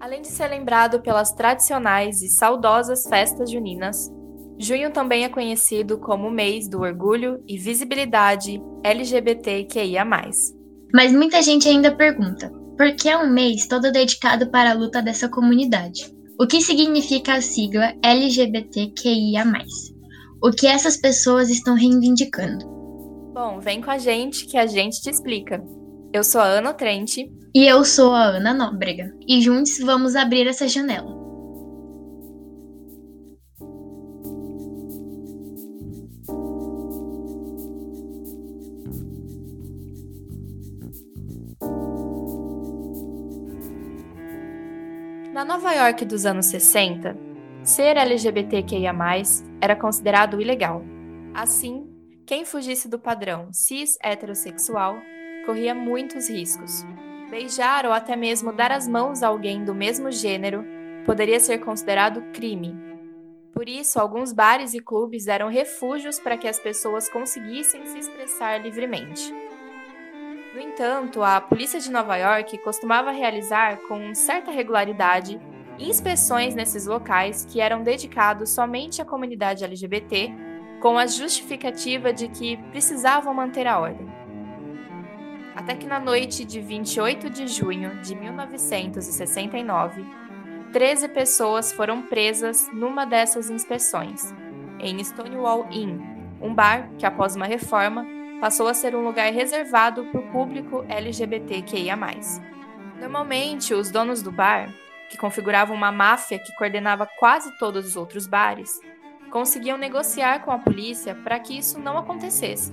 Além de ser lembrado pelas tradicionais e saudosas festas juninas, junho também é conhecido como mês do orgulho e visibilidade LGBTQIA. Mas muita gente ainda pergunta: por que é um mês todo dedicado para a luta dessa comunidade? O que significa a sigla LGBTQIA? O que essas pessoas estão reivindicando? Bom, vem com a gente que a gente te explica. Eu sou a Ana Trente. E eu sou a Ana Nóbrega. E juntos vamos abrir essa janela. Na Nova York dos anos 60, ser LGBTQIA era considerado ilegal. Assim, quem fugisse do padrão cis heterossexual corria muitos riscos. Beijar ou até mesmo dar as mãos a alguém do mesmo gênero poderia ser considerado crime. Por isso, alguns bares e clubes eram refúgios para que as pessoas conseguissem se expressar livremente. No entanto, a polícia de Nova York costumava realizar com certa regularidade inspeções nesses locais que eram dedicados somente à comunidade LGBT, com a justificativa de que precisavam manter a ordem. Até que na noite de 28 de junho de 1969, 13 pessoas foram presas numa dessas inspeções, em Stonewall Inn, um bar que, após uma reforma, passou a ser um lugar reservado para o público LGBTQIA. Normalmente, os donos do bar, que configuravam uma máfia que coordenava quase todos os outros bares, conseguiam negociar com a polícia para que isso não acontecesse.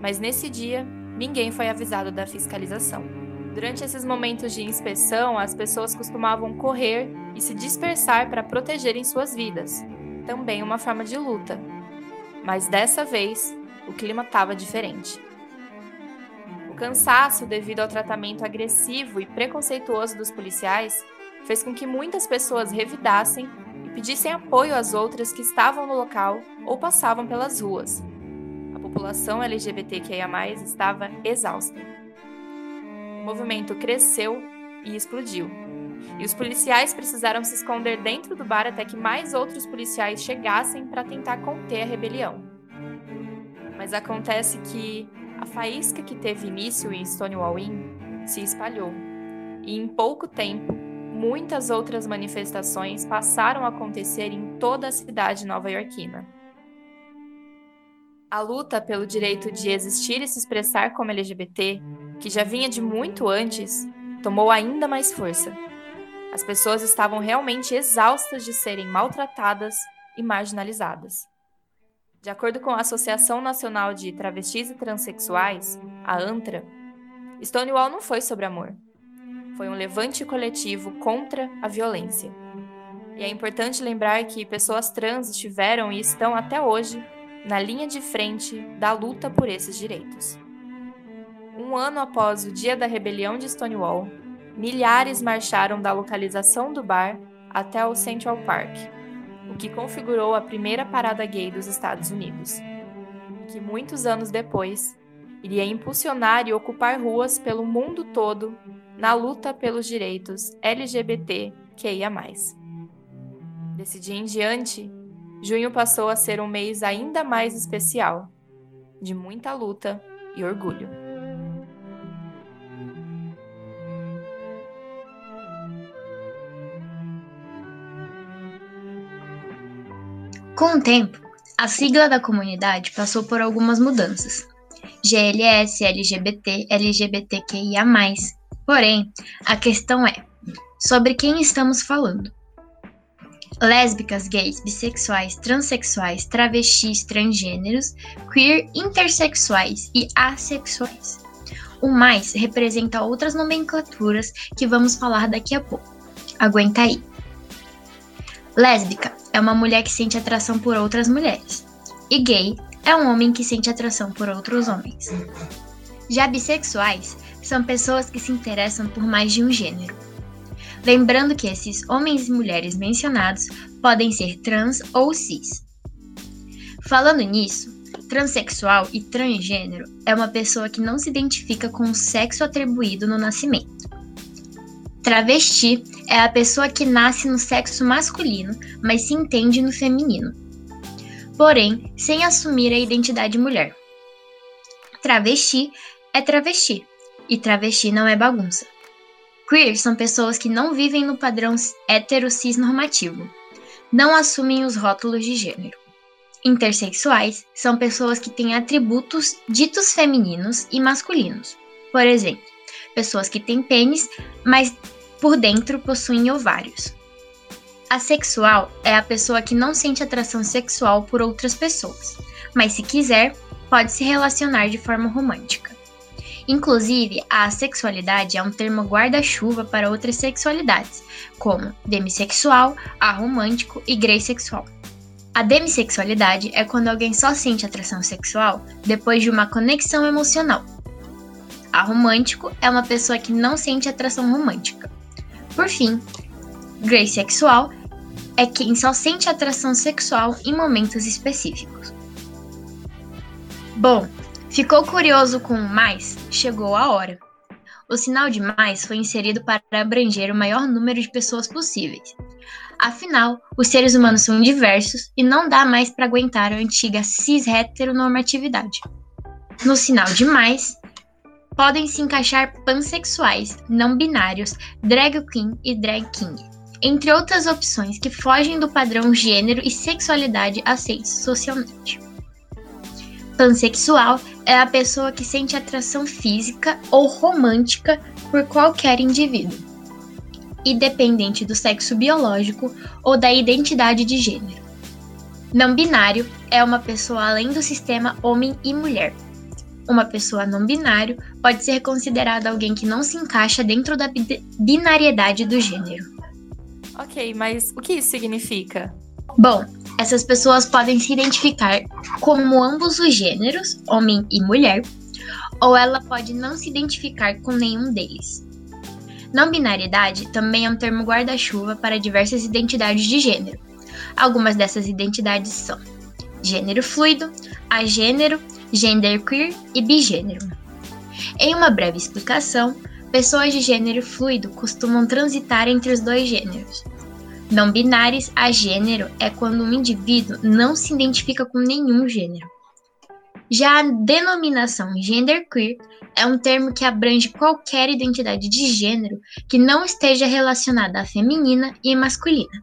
Mas nesse dia, ninguém foi avisado da fiscalização. Durante esses momentos de inspeção, as pessoas costumavam correr e se dispersar para protegerem suas vidas, também uma forma de luta. Mas dessa vez, o clima estava diferente. O cansaço devido ao tratamento agressivo e preconceituoso dos policiais fez com que muitas pessoas revidassem e pedissem apoio às outras que estavam no local ou passavam pelas ruas, população LGBTQIA+, estava exausta. O movimento cresceu e explodiu. E os policiais precisaram se esconder dentro do bar até que mais outros policiais chegassem para tentar conter a rebelião. Mas acontece que a faísca que teve início em Stonewall Inn se espalhou. E em pouco tempo, muitas outras manifestações passaram a acontecer em toda a cidade nova-iorquina. A luta pelo direito de existir e se expressar como LGBT, que já vinha de muito antes, tomou ainda mais força. As pessoas estavam realmente exaustas de serem maltratadas e marginalizadas. De acordo com a Associação Nacional de Travestis e Transsexuais, a ANTRA, Stonewall não foi sobre amor. Foi um levante coletivo contra a violência. E é importante lembrar que pessoas trans estiveram e estão até hoje na linha de frente da luta por esses direitos. Um ano após o dia da rebelião de Stonewall, milhares marcharam da localização do bar até o Central Park, que configurou a primeira parada gay dos Estados Unidos, que muitos anos depois iria impulsionar e ocupar ruas pelo mundo todo na luta pelos direitos LGBT QIA+. Desse dia em diante, junho passou a ser um mês ainda mais especial, de muita luta e orgulho. Com o tempo, a sigla da comunidade passou por algumas mudanças. GLS, LGBT, LGBTQIA. Porém, a questão é: sobre quem estamos falando? lésbicas, gays, bissexuais, transexuais, travestis, transgêneros, queer, intersexuais e assexuais. O mais representa outras nomenclaturas que vamos falar daqui a pouco. Aguenta aí. Lésbica é uma mulher que sente atração por outras mulheres. E gay é um homem que sente atração por outros homens. Já bissexuais são pessoas que se interessam por mais de um gênero. lembrando que esses homens e mulheres mencionados podem ser trans ou cis. Falando nisso, transexual e transgênero é uma pessoa que não se identifica com o sexo atribuído no nascimento. Travesti é a pessoa que nasce no sexo masculino, mas se entende no feminino, porém sem assumir a identidade mulher. Travesti é travesti, e travesti não é bagunça. Queer são pessoas que não vivem no padrão hétero normativo, não assumem os rótulos de gênero. Intersexuais são pessoas que têm atributos ditos femininos e masculinos. Por exemplo, pessoas que têm pênis, mas por dentro possuem ovários. Asexual é a pessoa que não sente atração sexual por outras pessoas, mas se quiser, pode se relacionar de forma romântica. Inclusive, a assexualidade é um termo guarda-chuva para outras sexualidades, como demissexual, aromântico e greysexual. A demissexualidade é quando alguém só sente atração sexual depois de uma conexão emocional. A romântico é uma pessoa que não sente atração romântica. Por fim, greysexual é quem só sente atração sexual em momentos específicos. Bom, ficou curioso com o mais? Chegou a hora. O sinal de mais foi inserido para abranger o maior número de pessoas possíveis. Afinal, os seres humanos são diversos e não dá mais para aguentar a antiga cis-heteronormatividade. No sinal de mais, podem se encaixar pansexuais, não binários, drag queen e drag king, entre outras opções que fogem do padrão gênero e sexualidade aceitos socialmente. Pansexual é a pessoa que sente atração física ou romântica por qualquer indivíduo independente do sexo biológico ou da identidade de gênero. Não binário é uma pessoa além do sistema homem e mulher. Uma pessoa não binário pode ser considerada alguém que não se encaixa dentro da binariedade do gênero. Ok, mas o que isso significa? Bom, essas pessoas podem se identificar como ambos os gêneros, homem e mulher, ou ela pode não se identificar com nenhum deles. Não binariedade também é um termo guarda-chuva para diversas identidades de gênero. Algumas dessas identidades são gênero fluido, agênero, genderqueer e bigênero. Em uma breve explicação, pessoas de gênero fluido costumam transitar entre os dois gêneros. Não binários a gênero é quando um indivíduo não se identifica com nenhum gênero. Já a denominação genderqueer é um termo que abrange qualquer identidade de gênero que não esteja relacionada à feminina e masculina.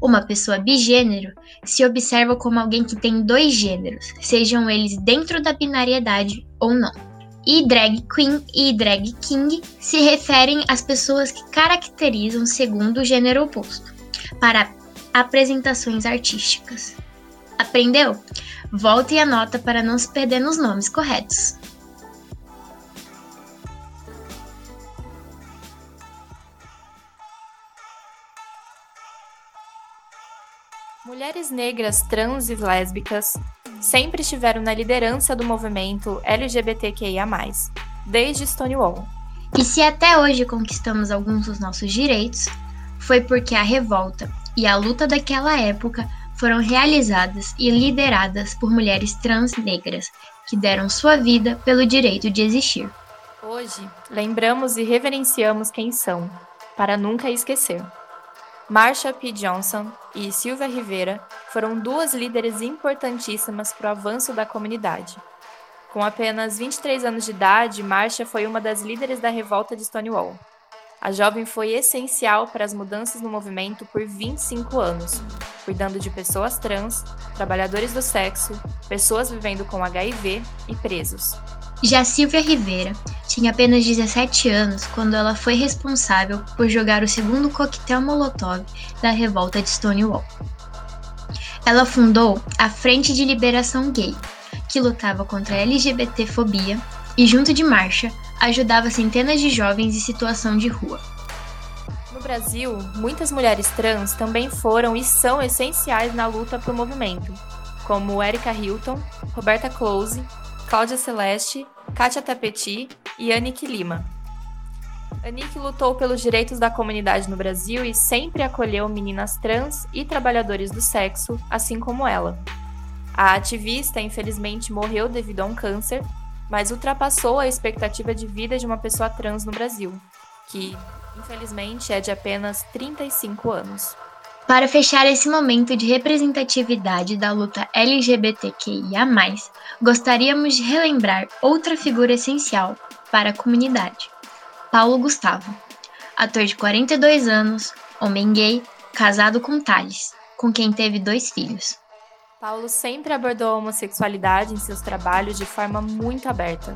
Uma pessoa bigênero se observa como alguém que tem dois gêneros, sejam eles dentro da binariedade ou não. E drag queen e drag king se referem às pessoas que caracterizam segundo o gênero oposto, para apresentações artísticas. Aprendeu? Volte e anota para não se perder nos nomes corretos. Mulheres negras, trans e lésbicas sempre estiveram na liderança do movimento LGBTQIA+, desde Stonewall. E se até hoje conquistamos alguns dos nossos direitos, foi porque a revolta e a luta daquela época foram realizadas e lideradas por mulheres trans negras que deram sua vida pelo direito de existir. Hoje, lembramos e reverenciamos quem são, para nunca esquecer. Marsha P. Johnson e Silvia Rivera foram duas líderes importantíssimas para o avanço da comunidade. Com apenas 23 anos de idade, Marsha foi uma das líderes da revolta de Stonewall. A jovem foi essencial para as mudanças no movimento por 25 anos, cuidando de pessoas trans, trabalhadores do sexo, pessoas vivendo com HIV e presos. Já Silvia Rivera tinha apenas 17 anos quando ela foi responsável por jogar o segundo coquetel Molotov da revolta de Stonewall. Ela fundou a Frente de Liberação Gay, que lutava contra a LGBTfobia e, junto de Marcha, ajudava centenas de jovens em situação de rua. No Brasil, muitas mulheres trans também foram e são essenciais na luta para o movimento, como Erika Hilton, Roberta Close, Cláudia Celeste, Kátia Tapeti e Annick Lima. Anick lutou pelos direitos da comunidade no Brasil e sempre acolheu meninas trans e trabalhadores do sexo, assim como ela. A ativista, infelizmente, morreu devido a um câncer, mas ultrapassou a expectativa de vida de uma pessoa trans no Brasil, que, infelizmente, é de apenas 35 anos. Para fechar esse momento de representatividade da luta LGBTQIA, gostaríamos de relembrar outra figura essencial para a comunidade: Paulo Gustavo, ator de 42 anos, homem gay, casado com Thales, com quem teve dois filhos. Paulo sempre abordou a homossexualidade em seus trabalhos de forma muito aberta,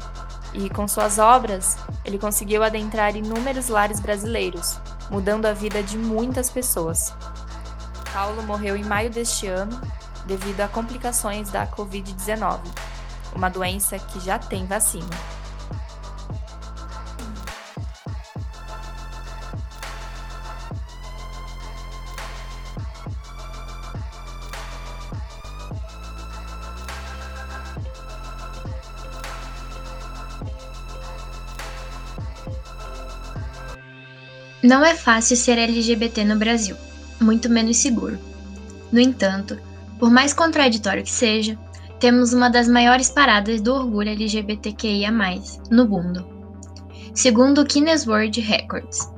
e com suas obras, ele conseguiu adentrar inúmeros lares brasileiros, mudando a vida de muitas pessoas. Paulo morreu em maio deste ano devido a complicações da Covid-19, uma doença que já tem vacina. Não é fácil ser LGBT no Brasil muito menos seguro. No entanto, por mais contraditório que seja, temos uma das maiores paradas do orgulho LGBTQIA, no mundo, segundo o Guinness World Records.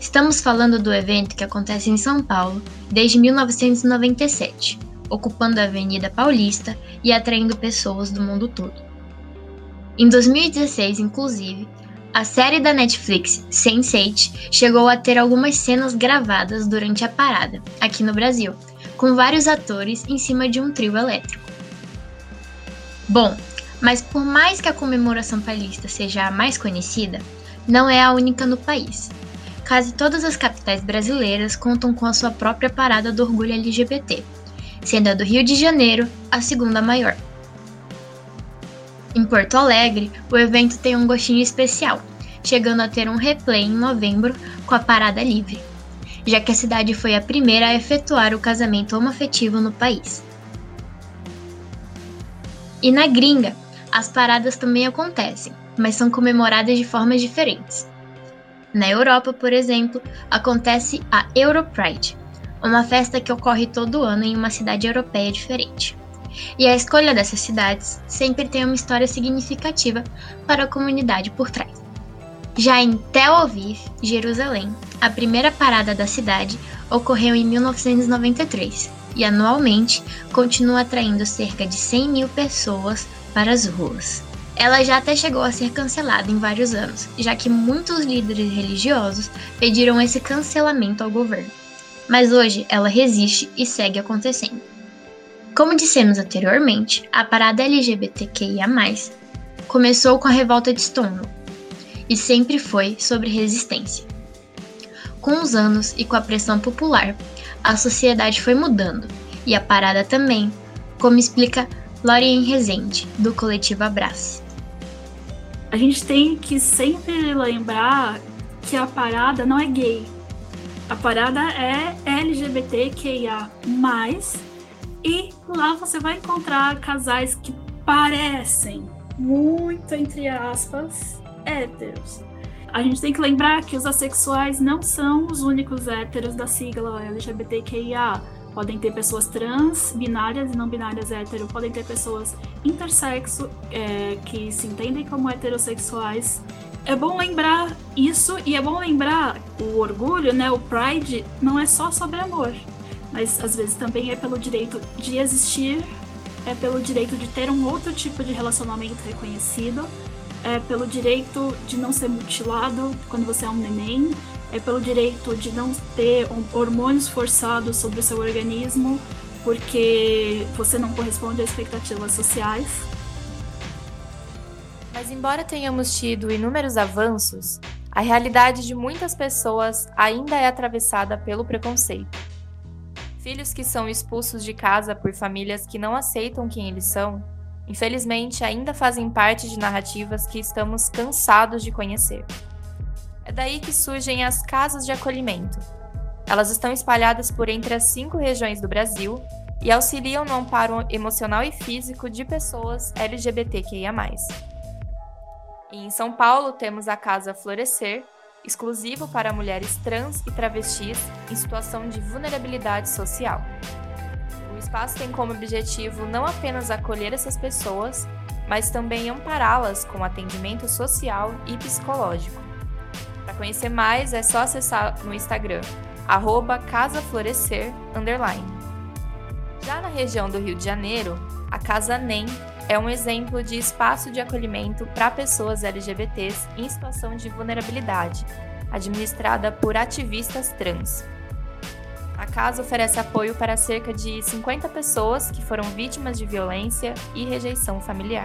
Estamos falando do evento que acontece em São Paulo desde 1997, ocupando a Avenida Paulista e atraindo pessoas do mundo todo. Em 2016, inclusive, a série da Netflix Sense8 chegou a ter algumas cenas gravadas durante a parada, aqui no Brasil, com vários atores em cima de um trio elétrico. Bom, mas por mais que a comemoração paulista seja a mais conhecida, não é a única no país. Quase todas as capitais brasileiras contam com a sua própria parada do orgulho LGBT, sendo a do Rio de Janeiro a segunda maior. Em Porto Alegre, o evento tem um gostinho especial, chegando a ter um replay em novembro com a Parada Livre, já que a cidade foi a primeira a efetuar o casamento homoafetivo no país. E na gringa, as paradas também acontecem, mas são comemoradas de formas diferentes. Na Europa, por exemplo, acontece a Europride, uma festa que ocorre todo ano em uma cidade europeia diferente. E a escolha dessas cidades sempre tem uma história significativa para a comunidade por trás. Já em Tel Aviv, Jerusalém, a primeira parada da cidade ocorreu em 1993 e anualmente continua atraindo cerca de 100 mil pessoas para as ruas. Ela já até chegou a ser cancelada em vários anos, já que muitos líderes religiosos pediram esse cancelamento ao governo. Mas hoje ela resiste e segue acontecendo. Como dissemos anteriormente, a parada LGBTQIA, começou com a revolta de Stonewall e sempre foi sobre resistência. Com os anos e com a pressão popular, a sociedade foi mudando e a parada também, como explica Lorien Rezende, do coletivo Abrace. A gente tem que sempre lembrar que a parada não é gay. A parada é LGBTQIA, e lá você vai encontrar casais que parecem muito, entre aspas, héteros. A gente tem que lembrar que os assexuais não são os únicos héteros da sigla LGBTQIA. Podem ter pessoas trans, binárias e não binárias hétero, podem ter pessoas intersexo é, que se entendem como heterossexuais. É bom lembrar isso e é bom lembrar o orgulho, né? O pride não é só sobre amor mas às vezes também é pelo direito de existir, é pelo direito de ter um outro tipo de relacionamento reconhecido, é pelo direito de não ser mutilado quando você é um neném, é pelo direito de não ter hormônios forçados sobre o seu organismo porque você não corresponde às expectativas sociais. Mas, embora tenhamos tido inúmeros avanços, a realidade de muitas pessoas ainda é atravessada pelo preconceito. Filhos que são expulsos de casa por famílias que não aceitam quem eles são, infelizmente ainda fazem parte de narrativas que estamos cansados de conhecer. É daí que surgem as casas de acolhimento. Elas estão espalhadas por entre as cinco regiões do Brasil e auxiliam no amparo emocional e físico de pessoas LGBTQIA. Em São Paulo temos a Casa Florescer, exclusivo para mulheres trans e travestis em situação de vulnerabilidade social. O espaço tem como objetivo não apenas acolher essas pessoas, mas também ampará-las com atendimento social e psicológico. Para conhecer mais, é só acessar no Instagram, casaflorescer, Já na região do Rio de Janeiro, a Casa NEM é um exemplo de espaço de acolhimento para pessoas LGBTs em situação de vulnerabilidade, administrada por ativistas trans. A casa oferece apoio para cerca de 50 pessoas que foram vítimas de violência e rejeição familiar.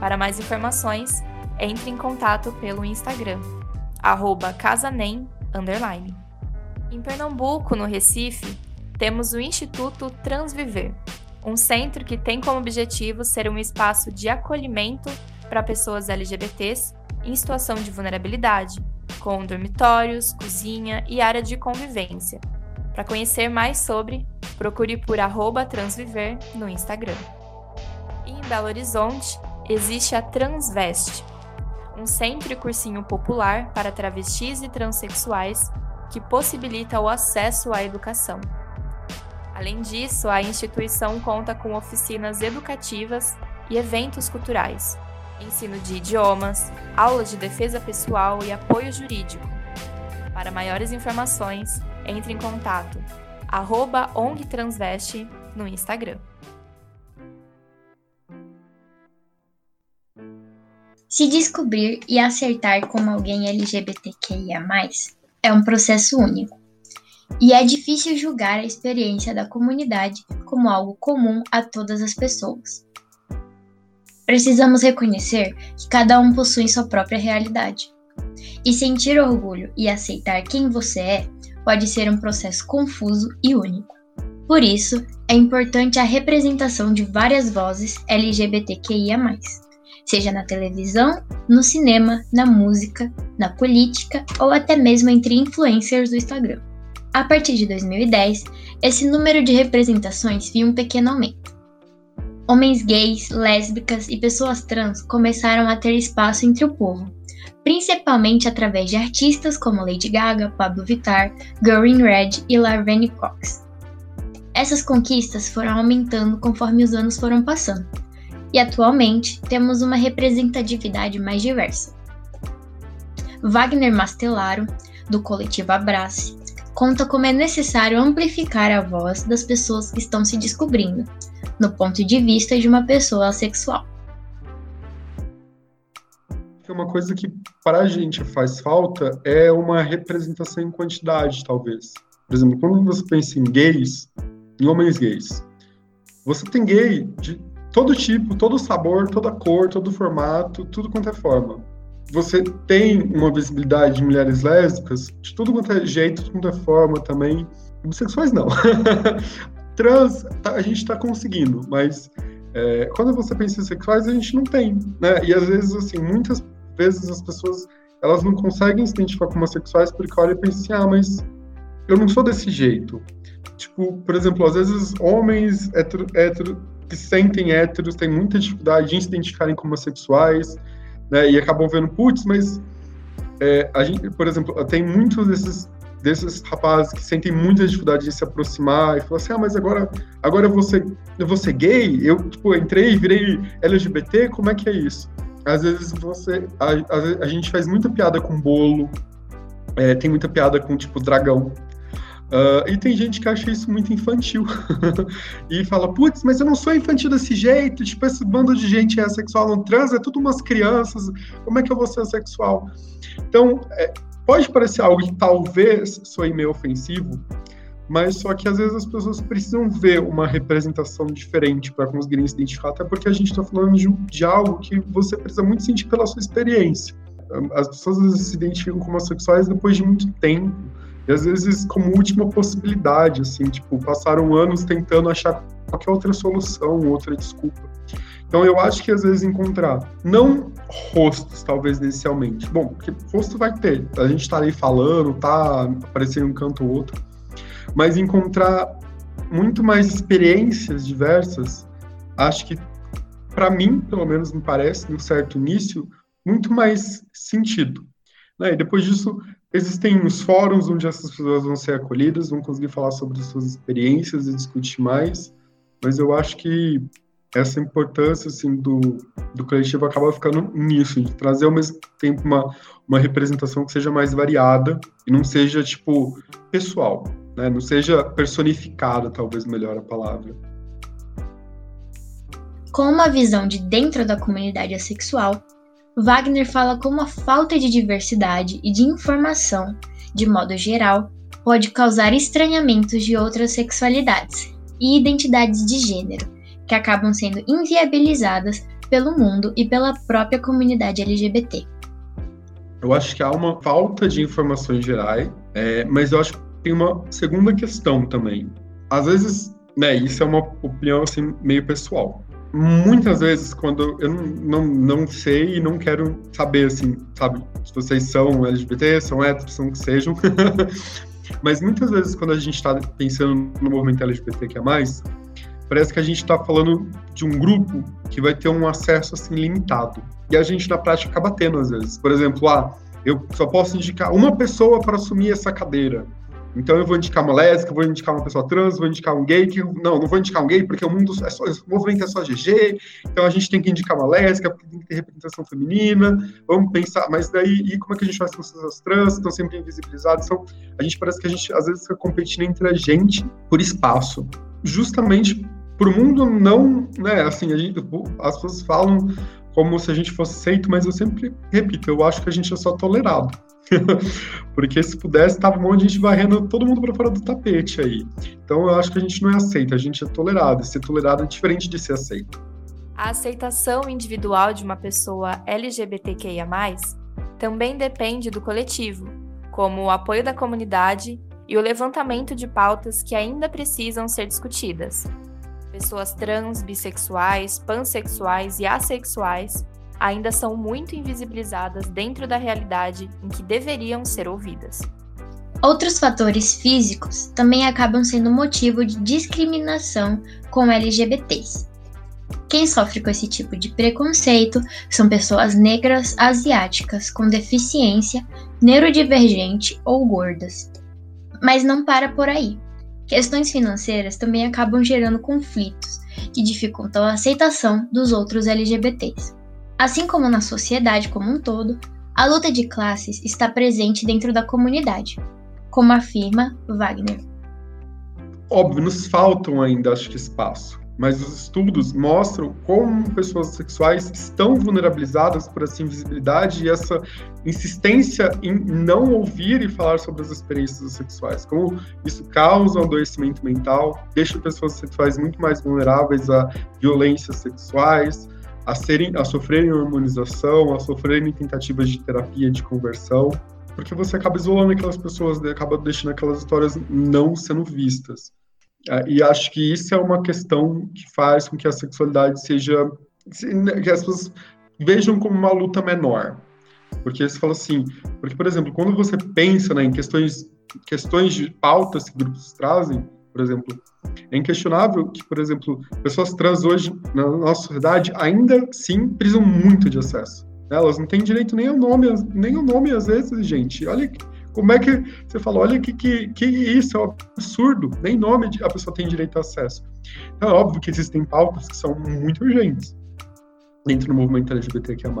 Para mais informações, entre em contato pelo Instagram, casanem, Em Pernambuco, no Recife, temos o Instituto Transviver, um centro que tem como objetivo ser um espaço de acolhimento para pessoas LGBTs em situação de vulnerabilidade, com dormitórios, cozinha e área de convivência. Para conhecer mais sobre, procure por transviver no Instagram. Em Belo Horizonte, existe a Transveste, um centro e cursinho popular para travestis e transexuais que possibilita o acesso à educação. Além disso, a instituição conta com oficinas educativas e eventos culturais, ensino de idiomas, aulas de defesa pessoal e apoio jurídico. Para maiores informações, entre em contato arroba ONGTransveste no Instagram. Se descobrir e acertar como alguém LGBTQIA+, é um processo único e é difícil julgar a experiência da comunidade como algo comum a todas as pessoas. Precisamos reconhecer que cada um possui sua própria realidade. E sentir orgulho e aceitar quem você é pode ser um processo confuso e único. Por isso, é importante a representação de várias vozes LGBTQIA, seja na televisão, no cinema, na música, na política ou até mesmo entre influencers do Instagram. A partir de 2010, esse número de representações viu um pequeno aumento. Homens gays, lésbicas e pessoas trans começaram a ter espaço entre o povo, principalmente através de artistas como Lady Gaga, Pablo Vittar, Girl Red e Laverne Cox. Essas conquistas foram aumentando conforme os anos foram passando, e atualmente temos uma representatividade mais diversa. Wagner Mastelaro, do coletivo Abrace, conta como é necessário amplificar a voz das pessoas que estão se descobrindo, no ponto de vista de uma pessoa assexual. Uma coisa que para a gente faz falta é uma representação em quantidade, talvez. Por exemplo, quando você pensa em gays, em homens gays, você tem gay de todo tipo, todo sabor, toda cor, todo formato, tudo quanto é forma você tem uma visibilidade de mulheres lésbicas de tudo quanto é jeito, de é forma também. Bissexuais não. Trans, tá, a gente está conseguindo, mas é, quando você pensa em sexuais, a gente não tem, né? E às vezes, assim, muitas vezes as pessoas elas não conseguem se identificar como sexuais porque olham e pensam assim, ah, mas eu não sou desse jeito. Tipo, por exemplo, às vezes homens hétero, hétero, que sentem héteros têm muita dificuldade em se identificarem como sexuais, né? E acabam vendo, putz, mas é, a gente, por exemplo, tem muitos desses desses rapazes que sentem muita dificuldade de se aproximar e falam assim, ah, mas agora, agora eu vou ser, gay, eu tipo, entrei, virei LGBT, como é que é isso? Às vezes você, a, a, a gente faz muita piada com bolo, é, tem muita piada com tipo dragão, Uh, e tem gente que acha isso muito infantil. e fala, putz, mas eu não sou infantil desse jeito, tipo, esse bando de gente é sexual não trans, é tudo umas crianças, como é que eu vou ser sexual? Então, é, pode parecer algo que talvez soe meio ofensivo, mas só que às vezes as pessoas precisam ver uma representação diferente para conseguirem se identificar, até porque a gente está falando de, de, algo que você precisa muito sentir pela sua experiência. As pessoas às vezes se identificam como sexuais depois de muito tempo, às vezes como última possibilidade, assim, tipo, passaram anos tentando achar qualquer outra solução, outra desculpa. Então eu acho que às vezes encontrar, não rostos, talvez inicialmente. Bom, porque rosto vai ter, a gente tá ali falando, tá aparecendo um canto ou outro, mas encontrar muito mais experiências diversas, acho que para mim, pelo menos me parece, num certo início, muito mais sentido. Né? E depois disso, existem os fóruns onde essas pessoas vão ser acolhidas, vão conseguir falar sobre as suas experiências e discutir mais, mas eu acho que essa importância assim, do, do coletivo acaba ficando nisso, de trazer ao mesmo tempo uma, uma representação que seja mais variada e não seja, tipo, pessoal, né? não seja personificada, talvez melhor a palavra. Com uma visão de dentro da comunidade assexual, Wagner fala como a falta de diversidade e de informação, de modo geral, pode causar estranhamentos de outras sexualidades e identidades de gênero, que acabam sendo inviabilizadas pelo mundo e pela própria comunidade LGBT. Eu acho que há uma falta de informações gerais, é, mas eu acho que tem uma segunda questão também. Às vezes, né, isso é uma opinião assim meio pessoal muitas vezes, quando eu não, não sei e não quero saber, assim, sabe, se vocês são LGBT, são héteros, são o que sejam, mas muitas vezes, quando a gente está pensando no movimento LGBT que é mais, parece que a gente está falando de um grupo que vai ter um acesso, assim, limitado. E a gente, na prática, acaba tendo, às vezes. Por exemplo, ah, eu só posso indicar uma pessoa para assumir essa cadeira. Então eu vou indicar uma lésbica, vou indicar uma pessoa trans, vou indicar um gay, que não, não vou indicar um gay porque o mundo é só, o movimento é só GG, então a gente tem que indicar uma lésbica porque tem que ter representação feminina, vamos pensar, mas daí, e como é que a gente faz com as pessoas trans, estão sempre invisibilizadas, então a gente parece que a gente às vezes fica competindo entre a gente por espaço, justamente por o mundo não, né, assim, gente, as pessoas falam como se a gente fosse aceito, mas eu sempre repito, eu acho que a gente é só tolerado. Porque se pudesse, tava um monte de gente varrendo todo mundo para fora do tapete aí. Então eu acho que a gente não é aceito, a gente é tolerado. E ser tolerado é diferente de ser aceito. A aceitação individual de uma pessoa LGBTQIA, também depende do coletivo, como o apoio da comunidade e o levantamento de pautas que ainda precisam ser discutidas. Pessoas trans, bissexuais, pansexuais e assexuais ainda são muito invisibilizadas dentro da realidade em que deveriam ser ouvidas. Outros fatores físicos também acabam sendo motivo de discriminação com LGBTs. Quem sofre com esse tipo de preconceito são pessoas negras asiáticas com deficiência, neurodivergente ou gordas. Mas não para por aí. Questões financeiras também acabam gerando conflitos que dificultam a aceitação dos outros LGBTs. Assim como na sociedade como um todo, a luta de classes está presente dentro da comunidade, como afirma Wagner. Óbvio, nos faltam ainda, acho que, espaço, mas os estudos mostram como pessoas sexuais estão vulnerabilizadas por essa invisibilidade e essa insistência em não ouvir e falar sobre as experiências sexuais, como isso causa um adoecimento mental, deixa pessoas sexuais muito mais vulneráveis a violências sexuais, a, serem, a sofrerem hormonização, a sofrerem tentativas de terapia de conversão, porque você acaba isolando aquelas pessoas, né, acaba deixando aquelas histórias não sendo vistas. É, e acho que isso é uma questão que faz com que a sexualidade seja. Né, que as pessoas vejam como uma luta menor. Porque você fala assim. Porque, por exemplo, quando você pensa né, em questões, questões de pautas que grupos trazem, por exemplo, é inquestionável que, por exemplo, pessoas trans hoje na nossa sociedade ainda sim precisam muito de acesso. Elas não têm direito nem ao nome, nem ao nome às vezes, gente. Olha como é que você fala, olha que, que, que isso é um absurdo, nem nome a pessoa tem direito a acesso. Então é óbvio que existem pautas que são muito urgentes dentro do movimento LGBTQIA+.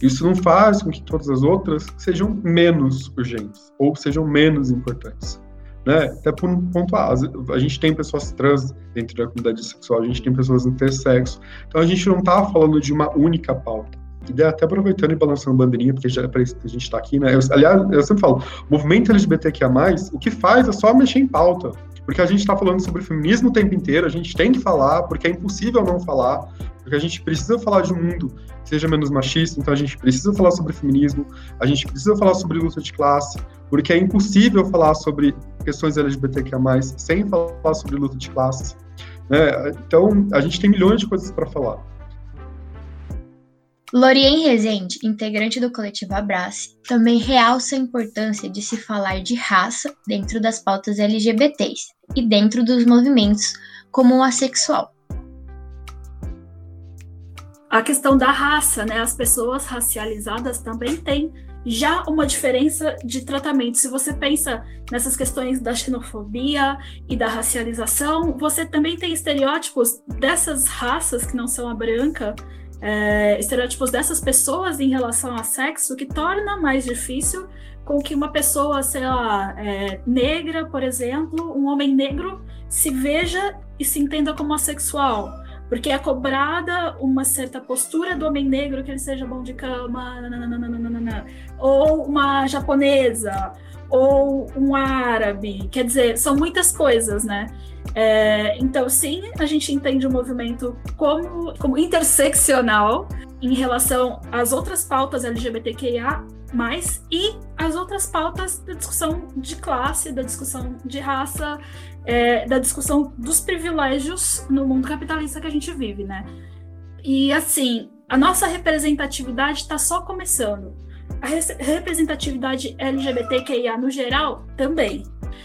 Isso não faz com que todas as outras sejam menos urgentes ou sejam menos importantes né? Até por um ponto A, a gente tem pessoas trans dentro da comunidade sexual, a gente tem pessoas intersexo, então a gente não está falando de uma única pauta. E até aproveitando e balançando bandeirinha, porque já é que a gente está aqui, né? Eu, aliás, eu sempre falo, movimento LGBTQIA+, o que faz é só mexer em pauta, porque a gente está falando sobre feminismo o tempo inteiro, a gente tem que falar, porque é impossível não falar, porque a gente precisa falar de um mundo que seja menos machista, então a gente precisa falar sobre feminismo, a gente precisa falar sobre luta de classe, porque é impossível falar sobre questões LGBTQIA+, sem falar sobre luta de classes. Né? Então, a gente tem milhões de coisas para falar. Lorien Rezende, integrante do coletivo Abrace, também realça a importância de se falar de raça dentro das pautas LGBTs e dentro dos movimentos como o assexual. a questão da raça, né? As pessoas racializadas também têm já uma diferença de tratamento. Se você pensa nessas questões da xenofobia e da racialização, você também tem estereótipos dessas raças que não são a branca, é, estereótipos dessas pessoas em relação a sexo, que torna mais difícil com que uma pessoa, sei lá, é, negra, por exemplo, um homem negro, se veja e se entenda como assexual porque é cobrada uma certa postura do homem negro que ele seja bom de cama, nananana, ou uma japonesa, ou um árabe. Quer dizer, são muitas coisas, né? É, então, sim, a gente entende o movimento como, como interseccional em relação às outras pautas LGBTQIA, e as outras pautas da discussão de classe, da discussão de raça, é, da discussão dos privilégios no mundo capitalista que a gente vive, né? E assim, a nossa representatividade está só começando. A representatividade LGBTQIA no geral também.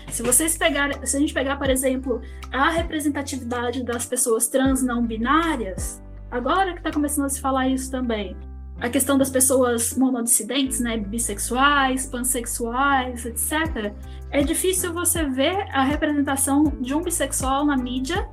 Se vocês pegarem, se a gente pegar, por exemplo, a representatividade das pessoas trans não binárias, agora que está começando a se falar isso também, a questão das pessoas monodissidentes, né, bissexuais, pansexuais, etc. É difícil você ver a representação de um bissexual na mídia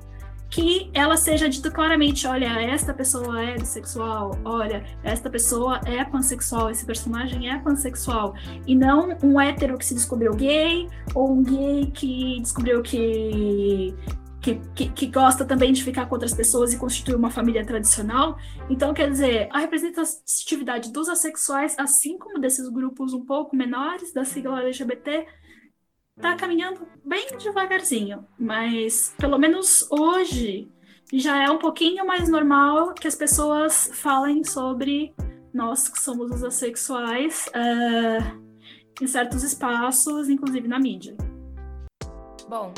que ela seja dita claramente, olha, esta pessoa é bissexual, olha, esta pessoa é pansexual, esse personagem é pansexual, e não um hétero que se descobriu gay, ou um gay que descobriu que que, que, que, gosta também de ficar com outras pessoas e constituir uma família tradicional. Então, quer dizer, a representatividade dos assexuais, assim como desses grupos um pouco menores da sigla LGBT, está caminhando bem devagarzinho, mas pelo menos hoje já é um pouquinho mais normal que as pessoas falem sobre nós que somos os assexuais uh, em certos espaços, inclusive na mídia. Bom,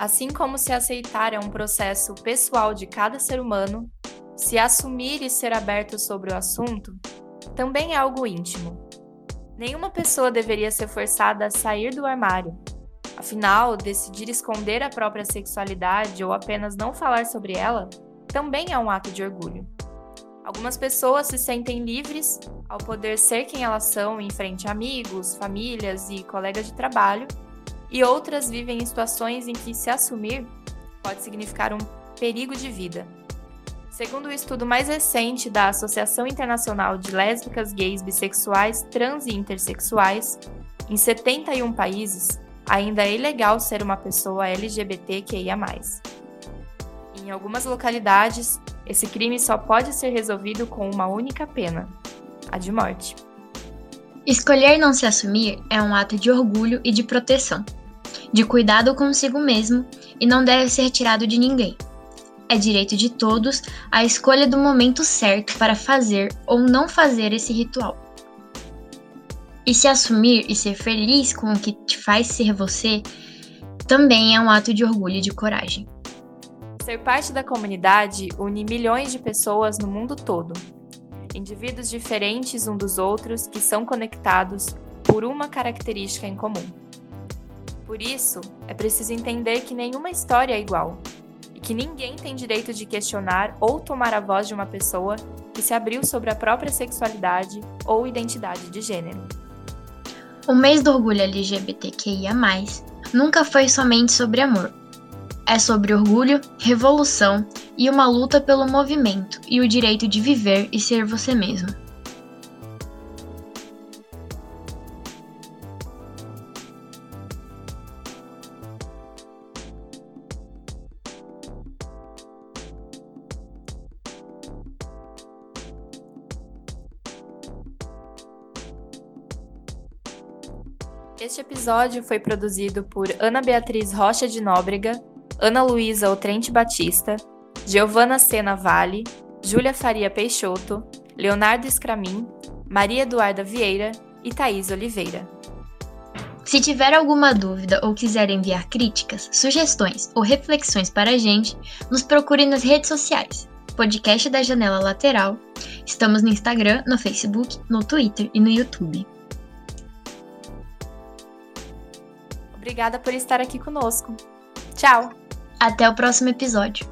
Assim como se aceitar é um processo pessoal de cada ser humano, se assumir e ser aberto sobre o assunto também é algo íntimo. Nenhuma pessoa deveria ser forçada a sair do armário. Afinal, decidir esconder a própria sexualidade ou apenas não falar sobre ela também é um ato de orgulho. Algumas pessoas se sentem livres ao poder ser quem elas são em frente a amigos, famílias e colegas de trabalho e outras vivem em situações em que se assumir pode significar um perigo de vida. Segundo o estudo mais recente da Associação Internacional de Lésbicas, Gays, Bissexuais, Trans e Intersexuais, em 71 países, ainda é ilegal ser uma pessoa LGBTQIA. Em algumas localidades, esse crime só pode ser resolvido com uma única pena: a de morte. Escolher não se assumir é um ato de orgulho e de proteção de cuidado consigo mesmo e não deve ser tirado de ninguém. É direito de todos a escolha do momento certo para fazer ou não fazer esse ritual. E se assumir e ser feliz com o que te faz ser você também é um ato de orgulho e de coragem. Ser parte da comunidade une milhões de pessoas no mundo todo. Indivíduos diferentes um dos outros que são conectados por uma característica em comum. Por isso, é preciso entender que nenhuma história é igual e que ninguém tem direito de questionar ou tomar a voz de uma pessoa que se abriu sobre a própria sexualidade ou identidade de gênero. O mês do orgulho LGBTQIA, nunca foi somente sobre amor. É sobre orgulho, revolução e uma luta pelo movimento e o direito de viver e ser você mesmo. Este episódio foi produzido por Ana Beatriz Rocha de Nóbrega, Ana Luísa Otrente Batista, Giovana Sena Vale, Júlia Faria Peixoto, Leonardo Scramin, Maria Eduarda Vieira e Thaís Oliveira. Se tiver alguma dúvida ou quiser enviar críticas, sugestões ou reflexões para a gente, nos procure nas redes sociais. Podcast da Janela Lateral. Estamos no Instagram, no Facebook, no Twitter e no YouTube. Obrigada por estar aqui conosco. Tchau! Até o próximo episódio.